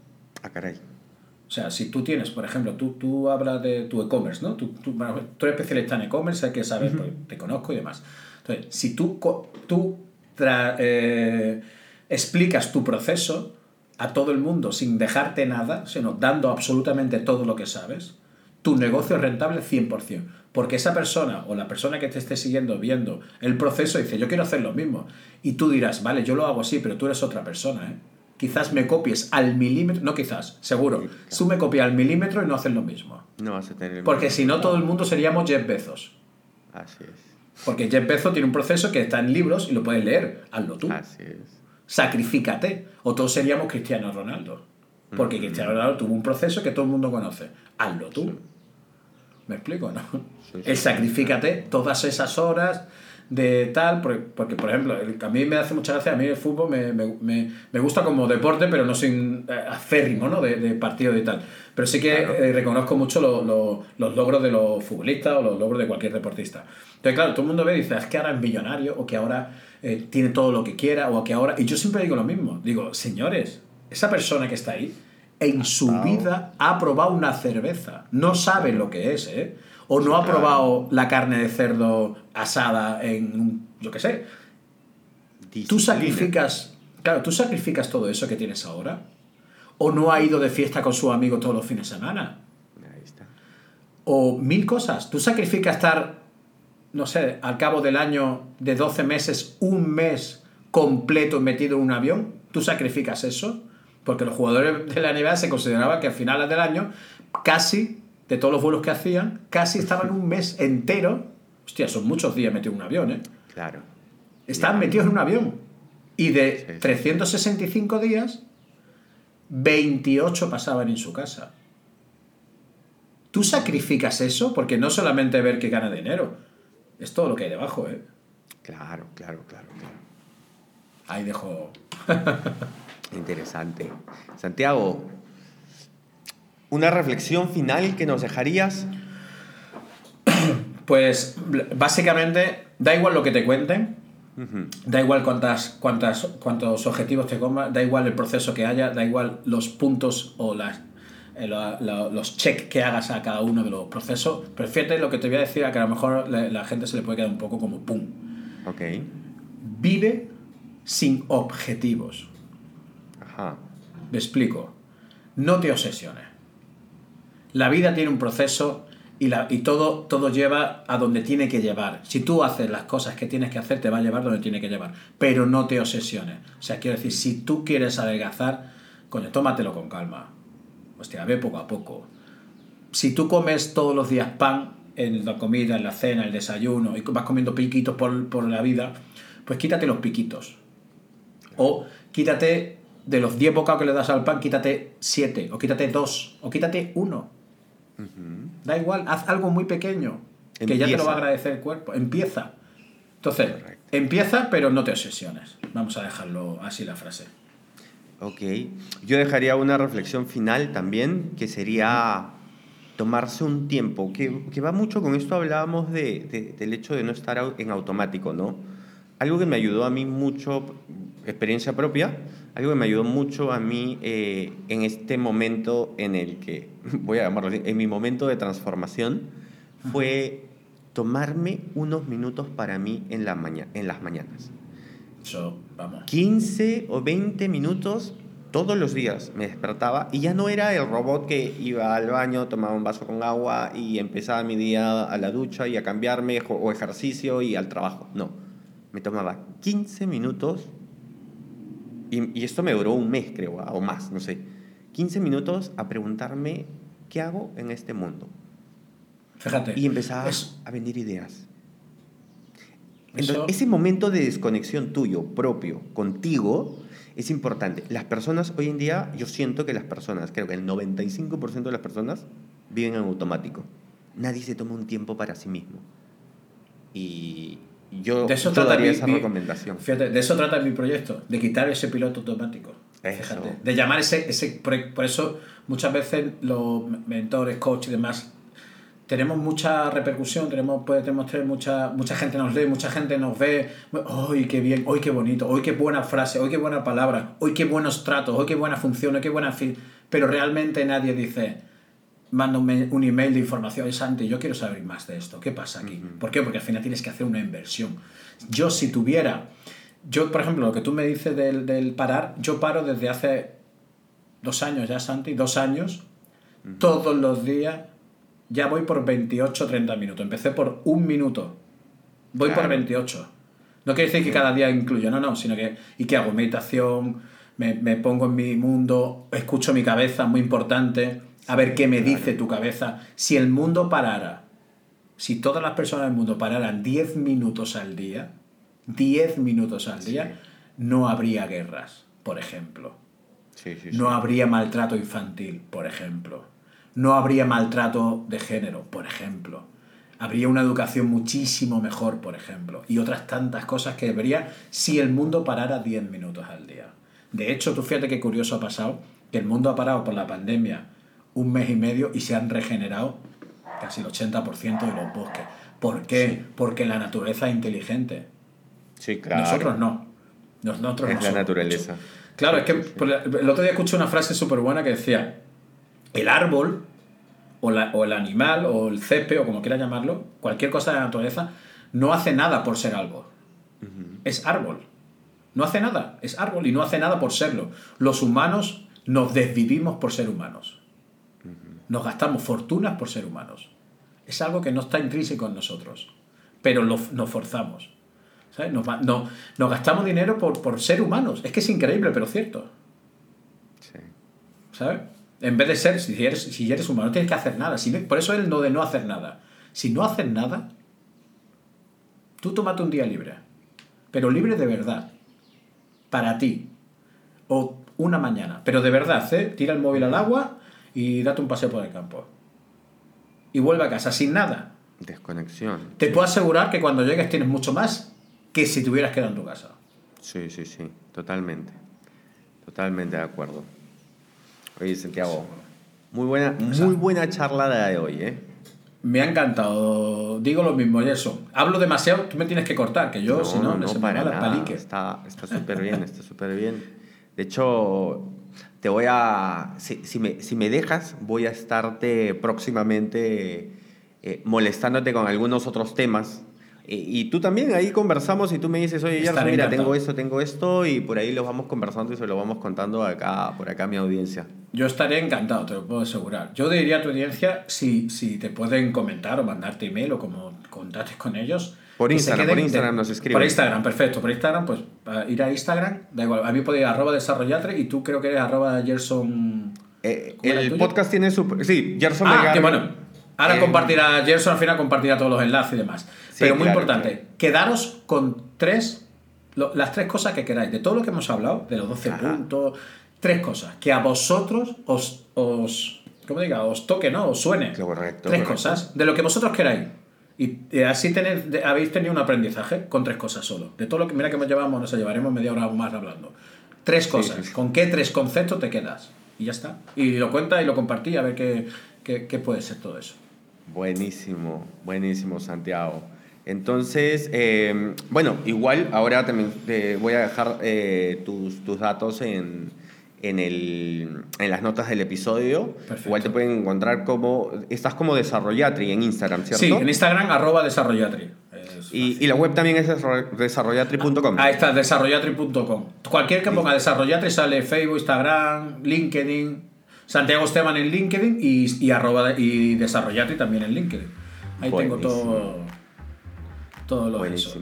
Ah, caray. O sea, si tú tienes, por ejemplo, tú, tú hablas de tu e-commerce, ¿no? Tú, tú, tú, eres especialista en e-commerce, hay que saber, pues, te conozco y demás. Entonces, si tú, tú eh, explicas tu proceso a todo el mundo sin dejarte nada, sino dando absolutamente todo lo que sabes, tu negocio es rentable 100%. Porque esa persona o la persona que te esté siguiendo viendo el proceso dice, yo quiero hacer lo mismo. Y tú dirás, vale, yo lo hago así, pero tú eres otra persona. ¿eh? Quizás me copies al milímetro, no quizás, seguro. Tú me copias al milímetro y no haces lo mismo. No vas a tener Porque si no, todo el mundo seríamos Jeff Bezos. Así es. Porque Jeff Bezos tiene un proceso que está en libros y lo puedes leer. Hazlo tú. Así es. Sacrifícate. O todos seríamos Cristiano Ronaldo. Porque Cristiano Ronaldo tuvo un proceso que todo el mundo conoce. Hazlo tú. ¿Me explico? ¿no? El sacrifícate todas esas horas de tal, porque, por ejemplo, a mí me hace mucha gracia, a mí el fútbol me, me, me, gusta como deporte, pero no sin eh, acérrimo, ¿no? De, de, partido y tal. Pero sí que eh, reconozco mucho los logros de los futbolistas o los logros de cualquier deportista. Entonces, claro, todo el mundo ve y dice, es que ahora es millonario, o que ahora eh, tiene todo lo que quiera, o que ahora... Y yo siempre digo lo mismo, digo, señores, esa persona que está ahí, en su vida ha probado una cerveza. No sabe lo que es, ¿eh? O no ha probado la carne de cerdo asada en, yo qué sé. Tú sacrificas, claro, tú sacrificas todo eso que tienes ahora. O no ha ido de fiesta con su amigo todos los fines de semana. Ahí está. O mil cosas. Tú sacrificas estar, no sé, al cabo del año de 12 meses, un mes completo metido en un avión. Tú sacrificas eso porque los jugadores de la NBA se consideraba que a finales del año, casi, de todos los vuelos que hacían, casi estaban un mes entero. Hostia, son muchos días metidos en un avión, ¿eh? Claro. Estaban metidos en un avión. Y de 365 días, 28 pasaban en su casa. tú sacrificas eso porque no solamente ver que gana dinero, es todo lo que hay debajo, ¿eh? Claro, claro, claro, claro. Ahí dejo. *laughs* Interesante. Santiago, una reflexión final que nos dejarías. *clears throat* Pues básicamente, da igual lo que te cuenten, da igual cuántas, cuántas, cuántos objetivos te comas, da igual el proceso que haya, da igual los puntos o las, eh, los check que hagas a cada uno de los procesos. Pero fíjate lo que te voy a decir, a que a lo mejor la, la gente se le puede quedar un poco como pum. Ok. Vive sin objetivos. Ajá. Me explico. No te obsesiones. La vida tiene un proceso y, la, y todo, todo lleva a donde tiene que llevar. Si tú haces las cosas que tienes que hacer, te va a llevar donde tiene que llevar. Pero no te obsesiones. O sea, quiero decir, si tú quieres adelgazar, coño, tómatelo con calma. Hostia, ve poco a poco. Si tú comes todos los días pan en la comida, en la cena, en el desayuno, y vas comiendo piquitos por, por la vida, pues quítate los piquitos. O quítate de los 10 bocados que le das al pan, quítate 7, o quítate 2, o quítate 1 Da igual, haz algo muy pequeño, que ya te lo va a agradecer el cuerpo. Empieza. Entonces, empieza, pero no te obsesiones. Vamos a dejarlo así la frase. Ok. Yo dejaría una reflexión final también, que sería tomarse un tiempo, que, que va mucho con esto, hablábamos de, del hecho de no estar en automático, ¿no? Algo que me ayudó a mí mucho, experiencia propia, algo que me ayudó mucho a mí eh, en este momento en el que, *laughs* voy a llamarlo así, en mi momento de transformación, fue tomarme unos minutos para mí en, la maña en las mañanas. Eso, vamos. 15 o 20 minutos todos los días me despertaba y ya no era el robot que iba al baño, tomaba un vaso con agua y empezaba mi día a la ducha y a cambiarme o ejercicio y al trabajo. No, me tomaba 15 minutos y, esto me duró un mes, creo, o más, no sé. 15 minutos a preguntarme qué hago en este mundo. Fíjate. Y empezaba a venir ideas. Entonces, ese momento de desconexión tuyo, propio, contigo, es importante. Las personas hoy en día, yo siento que las personas, creo que el 95% de las personas viven en automático. Nadie se toma un tiempo para sí mismo. Y, yo de eso trata esa recomendación. Fíjate, de eso trata mi proyecto, de quitar ese piloto automático. Fíjate, de llamar ese, ese... Por eso muchas veces los mentores, coaches y demás tenemos mucha repercusión, tenemos, podemos tener mucha, mucha gente nos lee, mucha gente nos ve, ¡ay, qué bien! ¡ay, qué bonito! ¡ay, qué buena frase! ¡ay, qué buena palabra! ¡ay, qué buenos tratos! ¡ay, qué buena función! ¡ay, qué buena fin! Pero realmente nadie dice, manda un, un, email de información, Santi, yo quiero saber más de esto, ¿qué pasa aquí? ¿Por qué? Porque al final tienes que hacer una inversión. Yo si tuviera, yo por ejemplo, lo que tú me dices del, del parar, yo paro desde hace dos años ya, Santi, dos años, todos los días, ya voy por 28 30 minutos. Empecé por un minuto, voy por 28. No quiere decir que cada día incluyo, no, no, sino que, ¿y qué hago? Meditación, me, me pongo en mi mundo, escucho mi cabeza, muy importante a ver qué me dice tu cabeza. Si el mundo parara, si todas las personas del mundo pararan 10 minutos al día, 10 minutos al día, no habría guerras, por ejemplo. no habría maltrato infantil, por ejemplo. No habría maltrato de género, por ejemplo. Habría una educación muchísimo mejor, por ejemplo. Y otras tantas cosas que debería si el mundo parara 10 minutos al día. De hecho, tú fíjate qué curioso ha pasado, que el mundo ha parado por la pandemia un mes y medio y se han regenerado casi el 80% de los bosques. ¿Por qué? Porque la naturaleza es inteligente. Sí, claro. Nosotros no. Nosotros es la naturaleza. Claro, es que el otro día escuché una frase súper buena que decía, el árbol, o, o, el animal, o el césped, o como quiera llamarlo, cualquier cosa de la naturaleza, no hace nada por ser árbol. Es árbol. No hace nada, es árbol y no hace nada por serlo. Los humanos nos desvivimos por ser humanos. Nos gastamos fortunas por ser humanos. Es algo que no está intrínseco en nosotros, pero lo, nos forzamos. Nos, no, nos, gastamos dinero por, por, ser humanos. Es que es increíble, pero cierto. Sí. ¿Sabes? En vez de ser, si eres, si eres humano, no tienes que hacer nada. Si, por eso es lo de no hacer nada. Si no haces nada, tú tómate un día libre. Pero libre de verdad. Para ti. O una mañana. Pero de verdad, ¿eh? Tira el móvil al agua y date un paseo por el campo. y vuelve a casa sin nada. Desconexión. Te puedo asegurar que cuando llegues tienes mucho más que si te hubieras quedado en tu casa. Sí, sí, sí, totalmente. Totalmente de acuerdo. Oye, Santiago, muy buena, muy buena charla de hoy, ¿eh? Me ha encantado. Digo lo mismo, Gerson. Hablo demasiado, tú me tienes que cortar, que yo, si no, no, se para nada. palique. Está súper bien, está súper bien. De hecho, te voy a. Si, si, me, si me dejas, voy a estarte próximamente eh, molestándote con algunos otros temas. Y, y tú también ahí conversamos y tú me dices, oye, Estaré mira, tengo esto, tengo esto, y por ahí los vamos conversando y se lo vamos contando acá, por acá a mi audiencia. Yo estaré encantado, te lo puedo asegurar. Yo diría a tu audiencia, si, si te pueden comentar o mandarte email o como contactes con ellos. Por que se Instagram, por Instagram de- nos escriben. Por Instagram, perfecto. Por Instagram, pues a ir a Instagram, da igual. A mí podéis ir arroba desarrollatre y tú creo que eres arroba Gerson. Eh, ¿Cómo era el podcast tiene su... Sí, Gerson Ah, que bueno. Ahora Eh, compartirá, Gerson al final compartirá todos los enlaces y demás. Sí, Pero muy claro, importante, claro. quedaros con tres, lo- las tres cosas que queráis. De todo lo que hemos hablado, de los 12 Ajá. puntos, tres cosas. Que a vosotros os, os ¿cómo diga? Os toque, ¿no? Os suene. Correcto, Tres correcto. cosas, de lo que vosotros queráis. Y eh, así tenéis, de- habéis tenido un aprendizaje con tres cosas solo. De todo lo que, mira que nos llevamos, nos llevaremos media hora más hablando. Tres cosas. sí, sí. ¿Con qué tres conceptos te quedas? Y ya está. Y lo cuenta y lo compartí a ver qué, qué, qué puede ser todo eso. Buenísimo, buenísimo, Santiago. Entonces, eh, bueno, igual ahora también te voy a dejar eh, tus, tus datos en, en, el, en las notas del episodio. Perfecto. Igual te pueden encontrar como, estás como desarrollatri en Instagram, ¿cierto? Sí, en Instagram, arroba desarrollatri. Es y, y la web también es desarro- desarrollatri.com. Ahí está, desarrollatri.com. Cualquier que ponga desarrollatri sale Facebook, Instagram, LinkedIn, Santiago Esteban en LinkedIn y, y, arroba, y desarrollatri también en LinkedIn. Ahí tengo Buenísimo. todo, todo lo de eso.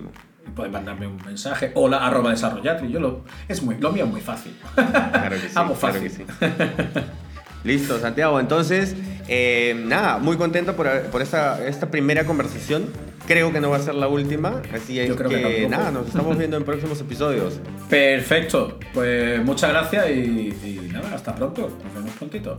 Puedes mandarme un mensaje. Hola, arroba desarrollatri. Yo lo, es muy, lo mío es muy fácil. Claro que sí. *laughs* Claro fácil. que sí. Listo, Santiago. Entonces, eh, nada, muy contento por, por esta, esta primera conversación. Creo que no va a ser la última, así es Yo creo que nada, nos estamos viendo en próximos episodios. Perfecto. Pues muchas gracias y, y nada, hasta pronto. Nos vemos prontito.